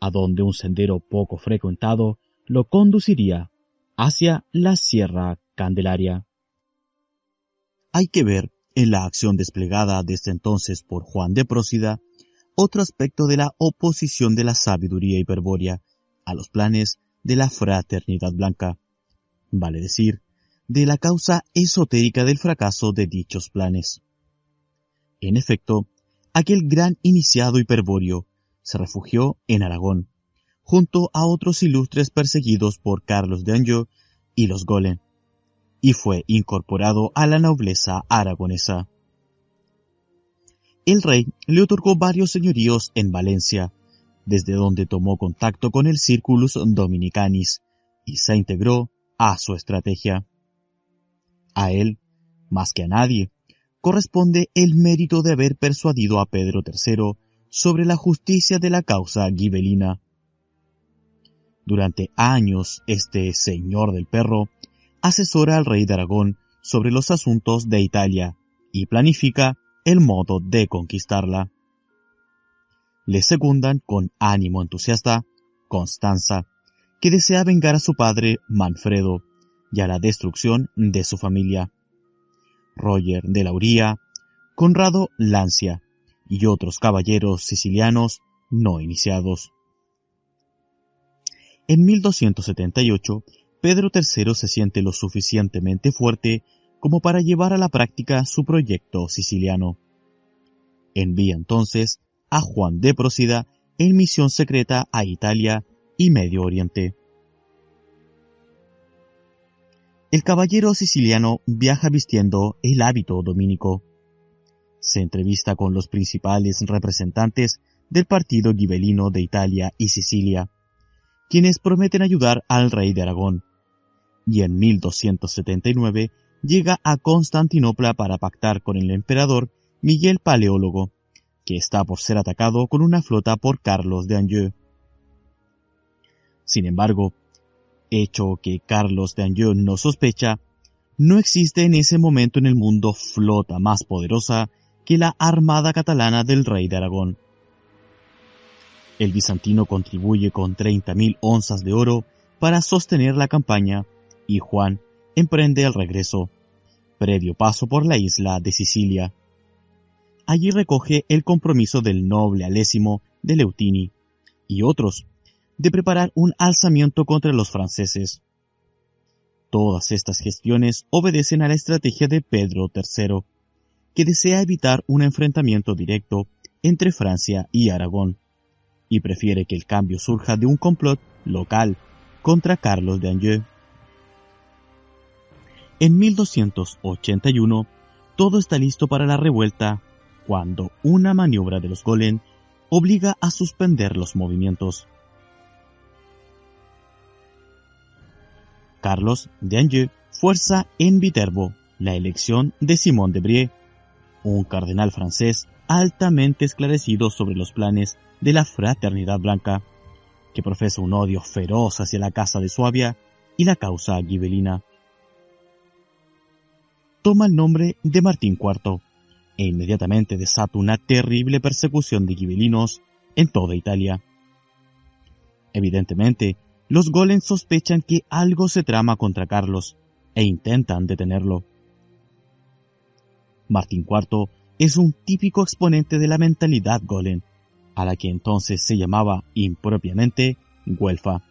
a donde un sendero poco frecuentado lo conduciría hacia la Sierra Candelaria. Hay que ver en la acción desplegada desde entonces por Juan de Prósida otro aspecto de la oposición de la sabiduría hiperbórea a los planes de la fraternidad blanca, vale decir, de la causa esotérica del fracaso de dichos planes. En efecto, aquel gran iniciado hiperbóreo se refugió en Aragón, junto a otros ilustres perseguidos por Carlos de Anjou y los Golem, y fue incorporado a la nobleza aragonesa. El rey le otorgó varios señoríos en Valencia, desde donde tomó contacto con el Circulus Dominicanis y se integró a su estrategia. A él, más que a nadie, corresponde el mérito de haber persuadido a Pedro III sobre la justicia de la causa gibelina. Durante años, este señor del perro asesora al rey de Aragón sobre los asuntos de Italia y planifica el modo de conquistarla. Le secundan con ánimo entusiasta Constanza, que desea vengar a su padre Manfredo, y a la destrucción de su familia. Roger de Lauría, Conrado Lancia y otros caballeros sicilianos no iniciados. En 1278, Pedro III se siente lo suficientemente fuerte como para llevar a la práctica su proyecto siciliano. Envía entonces a Juan de Procida en misión secreta a Italia y Medio Oriente. El caballero siciliano viaja vistiendo el hábito dominico. Se entrevista con los principales representantes del partido gibelino de Italia y Sicilia, quienes prometen ayudar al rey de Aragón, y en 1279 llega a Constantinopla para pactar con el emperador Miguel Paleólogo, que está por ser atacado con una flota por Carlos de Anjou. Sin embargo, hecho que Carlos de Anjou no sospecha, no existe en ese momento en el mundo flota más poderosa que la Armada Catalana del Rey de Aragón. El bizantino contribuye con 30.000 onzas de oro para sostener la campaña y Juan emprende el regreso, previo paso por la isla de Sicilia. Allí recoge el compromiso del noble Alésimo de Leutini y otros de preparar un alzamiento contra los franceses. Todas estas gestiones obedecen a la estrategia de Pedro III, que desea evitar un enfrentamiento directo entre Francia y Aragón, y prefiere que el cambio surja de un complot local contra Carlos de Anjou. En 1281, todo está listo para la revuelta cuando una maniobra de los Golem obliga a suspender los movimientos. Carlos de Anjou fuerza en Viterbo la elección de Simón de Brie, un cardenal francés altamente esclarecido sobre los planes de la Fraternidad Blanca, que profesa un odio feroz hacia la Casa de Suabia y la causa gibelina toma el nombre de Martín IV e inmediatamente desata una terrible persecución de gibelinos en toda Italia. Evidentemente, los golems sospechan que algo se trama contra Carlos e intentan detenerlo. Martín IV es un típico exponente de la mentalidad golem, a la que entonces se llamaba impropiamente Guelfa.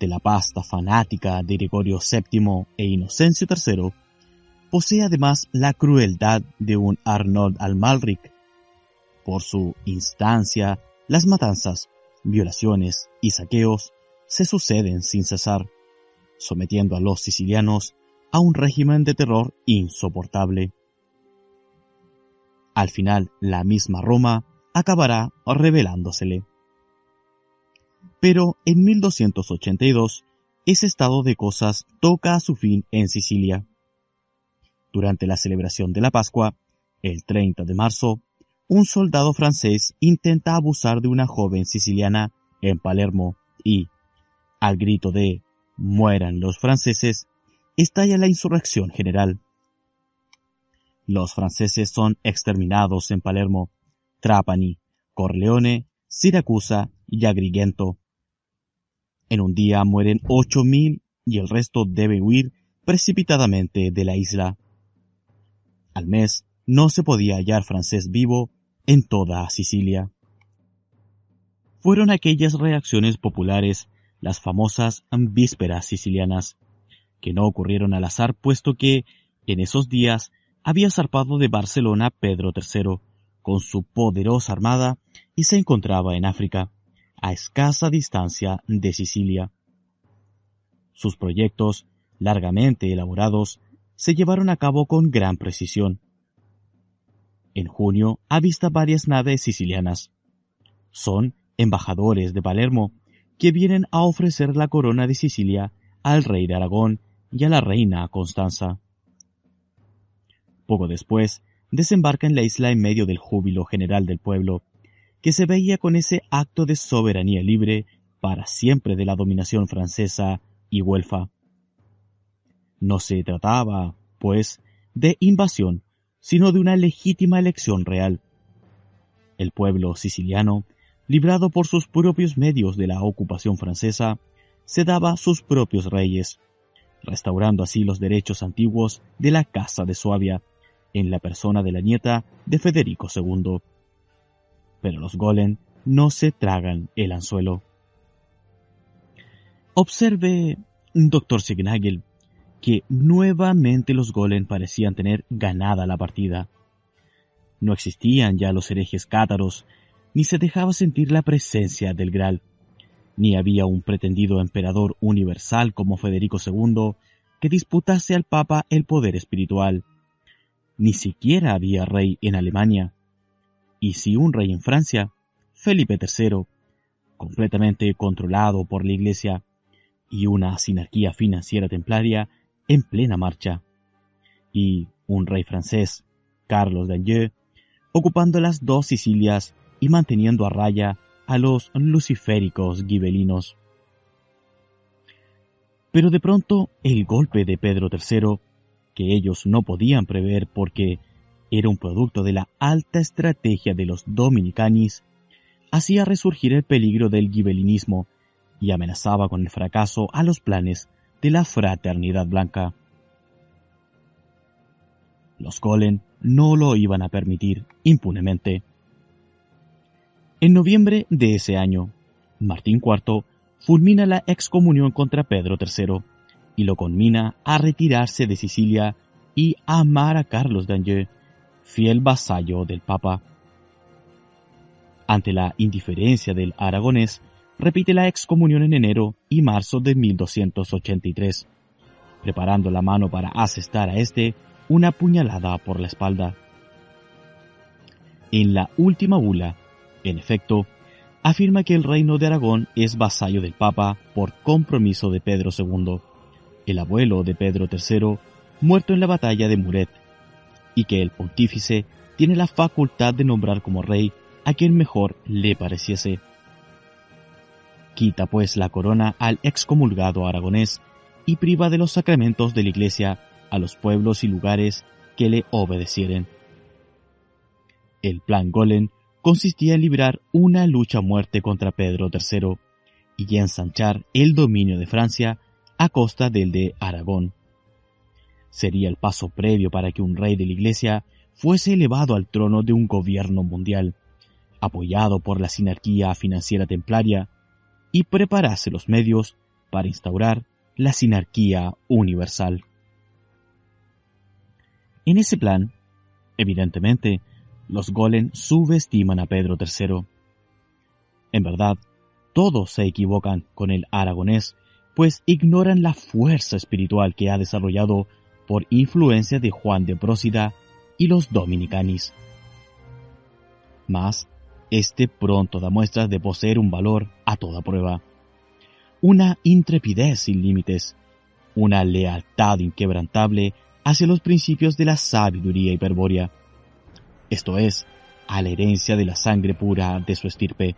De la pasta fanática de Gregorio VII e Inocencio III, posee además la crueldad de un Arnold Almalric. Por su instancia, las matanzas, violaciones y saqueos se suceden sin cesar, sometiendo a los sicilianos a un régimen de terror insoportable. Al final, la misma Roma acabará revelándosele. Pero en 1282, ese estado de cosas toca a su fin en Sicilia. Durante la celebración de la Pascua, el 30 de marzo, un soldado francés intenta abusar de una joven siciliana en Palermo y, al grito de mueran los franceses, estalla la insurrección general. Los franceses son exterminados en Palermo, Trapani, Corleone, Siracusa y Agrigento. En un día mueren ocho mil y el resto debe huir precipitadamente de la isla. Al mes no se podía hallar francés vivo en toda Sicilia. Fueron aquellas reacciones populares, las famosas vísperas sicilianas, que no ocurrieron al azar puesto que, en esos días, había zarpado de Barcelona Pedro III, con su poderosa armada, y se encontraba en África, a escasa distancia de Sicilia. Sus proyectos, largamente elaborados, se llevaron a cabo con gran precisión. En junio avista varias naves sicilianas. Son embajadores de Palermo que vienen a ofrecer la corona de Sicilia al rey de Aragón y a la reina Constanza. Poco después, desembarca en la isla en medio del júbilo general del pueblo, que se veía con ese acto de soberanía libre para siempre de la dominación francesa y huelfa. No se trataba, pues, de invasión, sino de una legítima elección real. El pueblo siciliano, librado por sus propios medios de la ocupación francesa, se daba sus propios reyes, restaurando así los derechos antiguos de la Casa de Suabia, en la persona de la nieta de Federico II. Pero los Golem no se tragan el anzuelo. Observe, doctor Signagel, que nuevamente los Golem parecían tener ganada la partida. No existían ya los herejes cátaros, ni se dejaba sentir la presencia del Graal, ni había un pretendido emperador universal como Federico II que disputase al Papa el poder espiritual. Ni siquiera había rey en Alemania. Y si un rey en Francia, Felipe III, completamente controlado por la Iglesia, y una sinarquía financiera templaria en plena marcha. Y un rey francés, Carlos de Anjou, ocupando las dos Sicilias y manteniendo a raya a los luciféricos gibelinos. Pero de pronto el golpe de Pedro III, que ellos no podían prever porque era un producto de la alta estrategia de los dominicanis, hacía resurgir el peligro del gibelinismo y amenazaba con el fracaso a los planes de la fraternidad blanca. Los Golen no lo iban a permitir impunemente. En noviembre de ese año, Martín IV fulmina la excomunión contra Pedro III y lo conmina a retirarse de Sicilia y amar a Carlos d'Anjou, fiel vasallo del Papa. Ante la indiferencia del aragonés, repite la excomunión en enero y marzo de 1283, preparando la mano para asestar a este una puñalada por la espalda. En la última bula, en efecto, afirma que el reino de Aragón es vasallo del Papa por compromiso de Pedro II, el abuelo de Pedro III, muerto en la batalla de Muret, y que el pontífice tiene la facultad de nombrar como rey a quien mejor le pareciese. Quita pues la corona al excomulgado aragonés y priva de los sacramentos de la Iglesia a los pueblos y lugares que le obedecieren. El plan Golem consistía en librar una lucha a muerte contra Pedro III y ensanchar el dominio de Francia a costa del de Aragón. Sería el paso previo para que un rey de la Iglesia fuese elevado al trono de un gobierno mundial, apoyado por la sinarquía financiera templaria, y preparase los medios para instaurar la sinarquía universal. En ese plan, evidentemente, los Golem subestiman a Pedro III. En verdad, todos se equivocan con el aragonés, pues ignoran la fuerza espiritual que ha desarrollado por influencia de Juan de Prósida y los dominicanis. Mas, este pronto da muestras de poseer un valor a toda prueba, una intrepidez sin límites, una lealtad inquebrantable hacia los principios de la sabiduría hiperbórea, esto es, a la herencia de la sangre pura de su estirpe,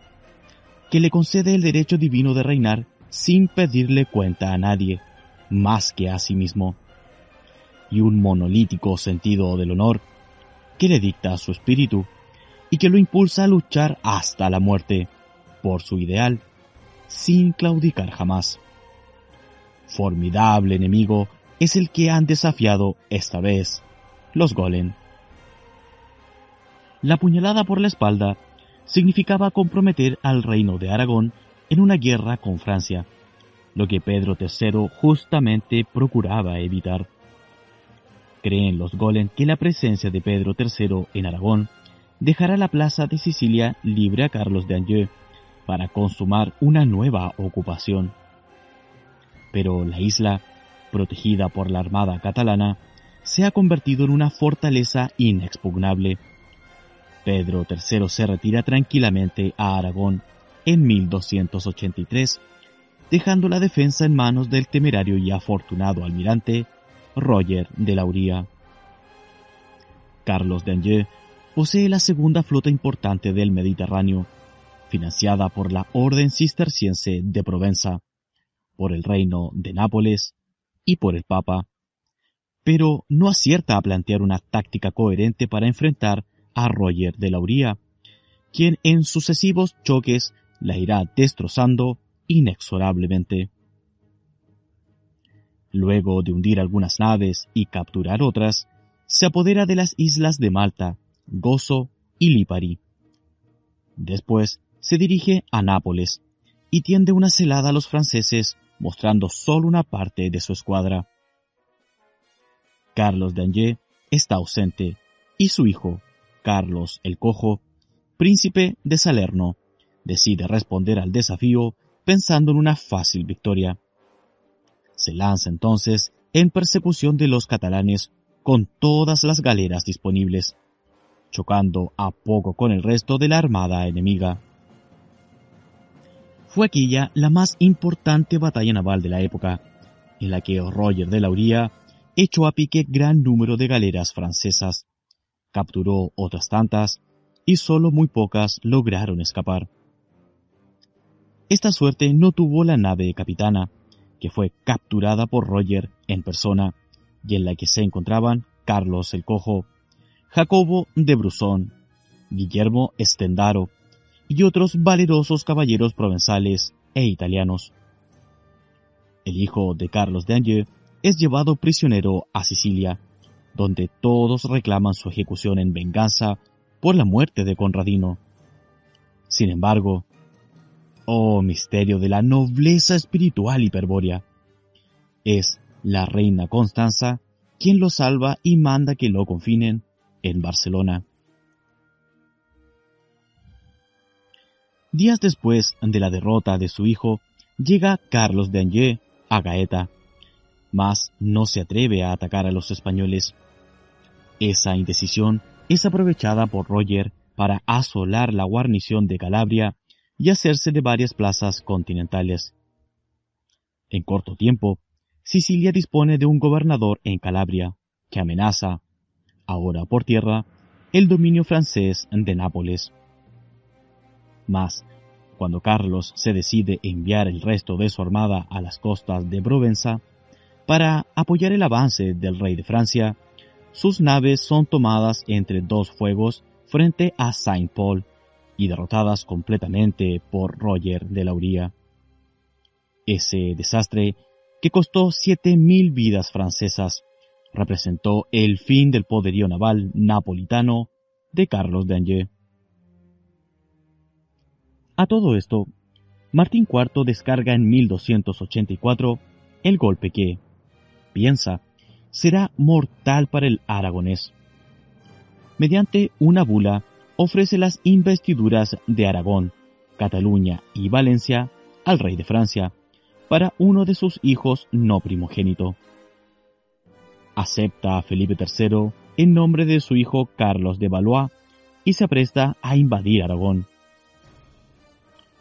que le concede el derecho divino de reinar sin pedirle cuenta a nadie, más que a sí mismo, y un monolítico sentido del honor que le dicta su espíritu y que lo impulsa a luchar hasta la muerte por su ideal, sin claudicar jamás. Formidable enemigo es el que han desafiado esta vez los Golem. La puñalada por la espalda significaba comprometer al reino de Aragón en una guerra con Francia, lo que Pedro III justamente procuraba evitar. Creen los Golem que la presencia de Pedro III en Aragón dejará la plaza de Sicilia libre a Carlos de Anjou para consumar una nueva ocupación. Pero la isla, protegida por la armada catalana, se ha convertido en una fortaleza inexpugnable Pedro III se retira tranquilamente a Aragón en 1283, dejando la defensa en manos del temerario y afortunado almirante Roger de Lauría. Carlos de Anjou posee la segunda flota importante del Mediterráneo, financiada por la Orden Cisterciense de Provenza, por el Reino de Nápoles y por el Papa, pero no acierta a plantear una táctica coherente para enfrentar a Roger de Lauría, quien en sucesivos choques la irá destrozando inexorablemente. Luego de hundir algunas naves y capturar otras, se apodera de las islas de Malta, Gozo y Lipari. Después se dirige a Nápoles y tiende una celada a los franceses mostrando solo una parte de su escuadra. Carlos de Angers está ausente y su hijo, Carlos el Cojo, príncipe de Salerno, decide responder al desafío pensando en una fácil victoria. Se lanza entonces en persecución de los catalanes con todas las galeras disponibles, chocando a poco con el resto de la armada enemiga. Fue aquella la más importante batalla naval de la época, en la que Roger de Lauría echó a pique gran número de galeras francesas, capturó otras tantas y solo muy pocas lograron escapar. Esta suerte no tuvo la nave capitana, que fue capturada por Roger en persona y en la que se encontraban Carlos el Cojo, Jacobo de Brusón, Guillermo Estendaro y otros valerosos caballeros provenzales e italianos. El hijo de Carlos de Anjou es llevado prisionero a Sicilia, donde todos reclaman su ejecución en venganza por la muerte de Conradino. Sin embargo, oh misterio de la nobleza espiritual hiperbórea, es la reina Constanza quien lo salva y manda que lo confinen en Barcelona. Días después de la derrota de su hijo, llega Carlos de Angers a Gaeta, mas no se atreve a atacar a los españoles. Esa indecisión es aprovechada por Roger para asolar la guarnición de Calabria y hacerse de varias plazas continentales. En corto tiempo, Sicilia dispone de un gobernador en Calabria, que amenaza, ahora por tierra, el dominio francés de Nápoles. Mas, cuando Carlos se decide enviar el resto de su armada a las costas de Provenza, para apoyar el avance del rey de Francia, sus naves son tomadas entre dos fuegos frente a Saint-Paul y derrotadas completamente por Roger de Lauría. Ese desastre, que costó siete mil vidas francesas, representó el fin del poderío naval napolitano de Carlos de Angers. A todo esto, Martín IV descarga en 1284 el golpe que, piensa, será mortal para el aragonés. Mediante una bula ofrece las investiduras de Aragón, Cataluña y Valencia al rey de Francia, para uno de sus hijos no primogénito. Acepta a Felipe III en nombre de su hijo Carlos de Valois y se apresta a invadir Aragón.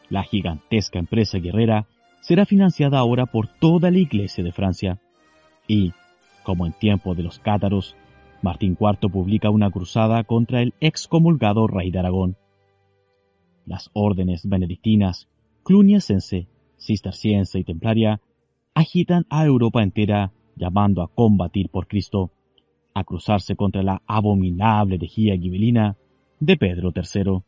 La gigantesca empresa guerrera será financiada ahora por toda la Iglesia de Francia y, como en tiempo de los cátaros, Martín IV publica una cruzada contra el excomulgado rey de Aragón. Las órdenes benedictinas, cluniacense, cisterciense y templaria agitan a Europa entera llamando a combatir por Cristo, a cruzarse contra la abominable herejía gibelina de Pedro III.